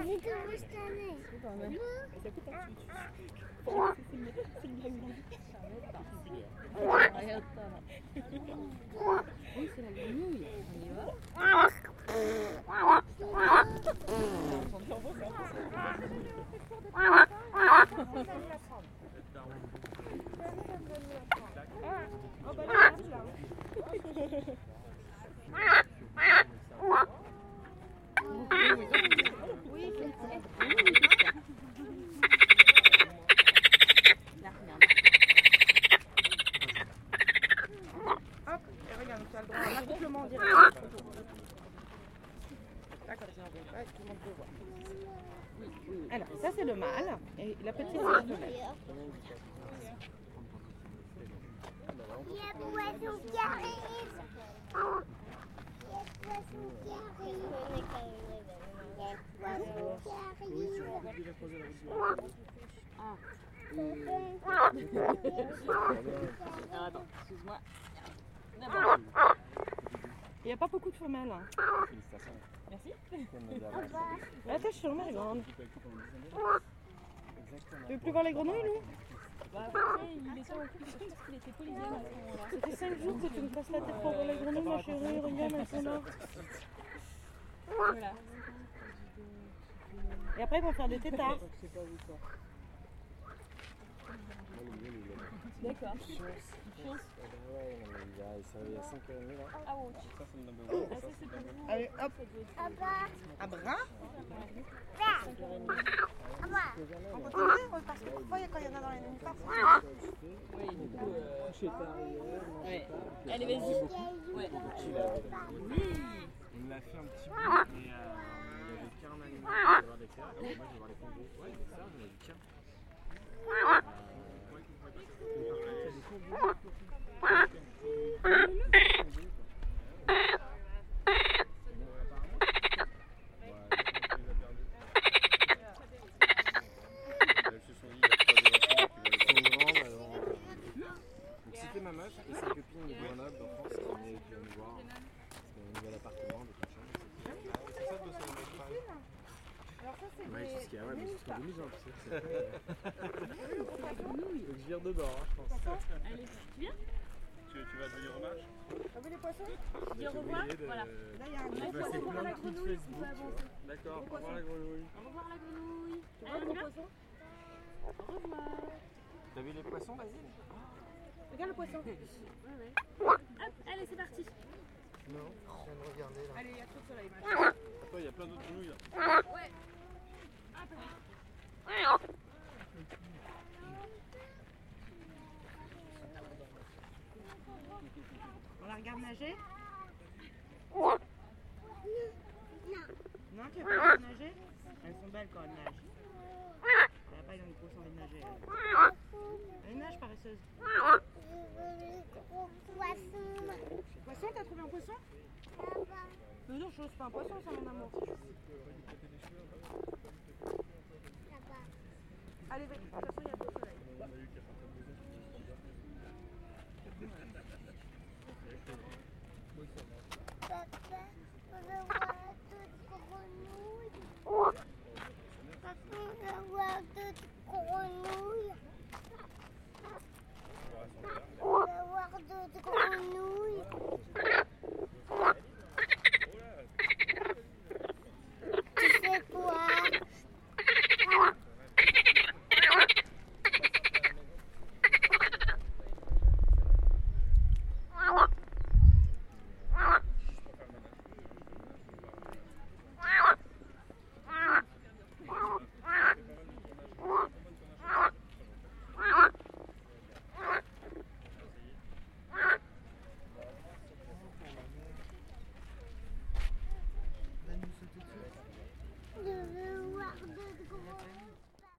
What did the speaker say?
Visite restaurant. Oui, c'est la grenouille. On y va Hop, et regarde, tu as le droit à un accouplement direct. D'accord, ouais, tout le monde peut voir. Alors, ça c'est le mâle, et la petite c'est la femelle. Il y a poisson qui arrive. Il y a poisson qui arrive. Poisson qui arrive. Ah, attends, excuse-moi. Il n'y a pas beaucoup de femelles. hein. Merci. Attention, ma grande. Tu veux plus voir les grenouilles, nous Bah, après, il était en je pense qu'il était polygame à ce moment-là. Ça fait 5 jours que tu me casses la tête pour voir les grenouilles, ma chérie. Regarde, elles sont là. Voilà. Et après, ils vont faire des tétards. D'accord. Ah, wow. Ah, ça, c'est pour vous. Allez, hop. Un bras. papa. On continue Parce que parfois, quand il y en a dans les Oui, ouais. Allez, vas-y. Ouais. On l'a fait un petit peu, euh, il n'y avait qu'un animal allait voir des. Moi, je vais voir les. Ouais, des. Euh, ouais, des kangourous. Elles se sont dit, il y a trois éléphants qui vont les voir. Donc et sa copine de Grenoble en France qui venait venait nous voir. Parce un nouvel appartement, des trucs comme ça. C'est ça, ça met pas. Ouais, c'est ce qu'il y a, ouais, mais c'est ce qu'on dit, genre, tu sais. Faut que je vire de bord, hein, je pense. Allez, tu viens Tu, tu vas devenir hommage T'as vu les poissons Dis au revoir. De- Voilà. Là, il y a un Je gros vais passer poisson. plein de trucs Facebook. D'accord, au revoir la grenouille. Au revoir la grenouille. Tu vois Allez, le on y gros va poisson Au revoir. T'as vu les poissons, Basile Regarde le poisson. Hop, allez, c'est parti. Non, je viens de regarder là. Allez, il y a trop de soleil. Attends, il y a plein d'autres grenouilles là. On la regarde nager Non, tu veux pas nager? Elles sont belles quand elles nagent nage. Paresseuse. Poisson, t'as trouvé un poisson? Euh, non, je pas un poisson, ça, mon amour. Allez, vas-y, de toute façon, il a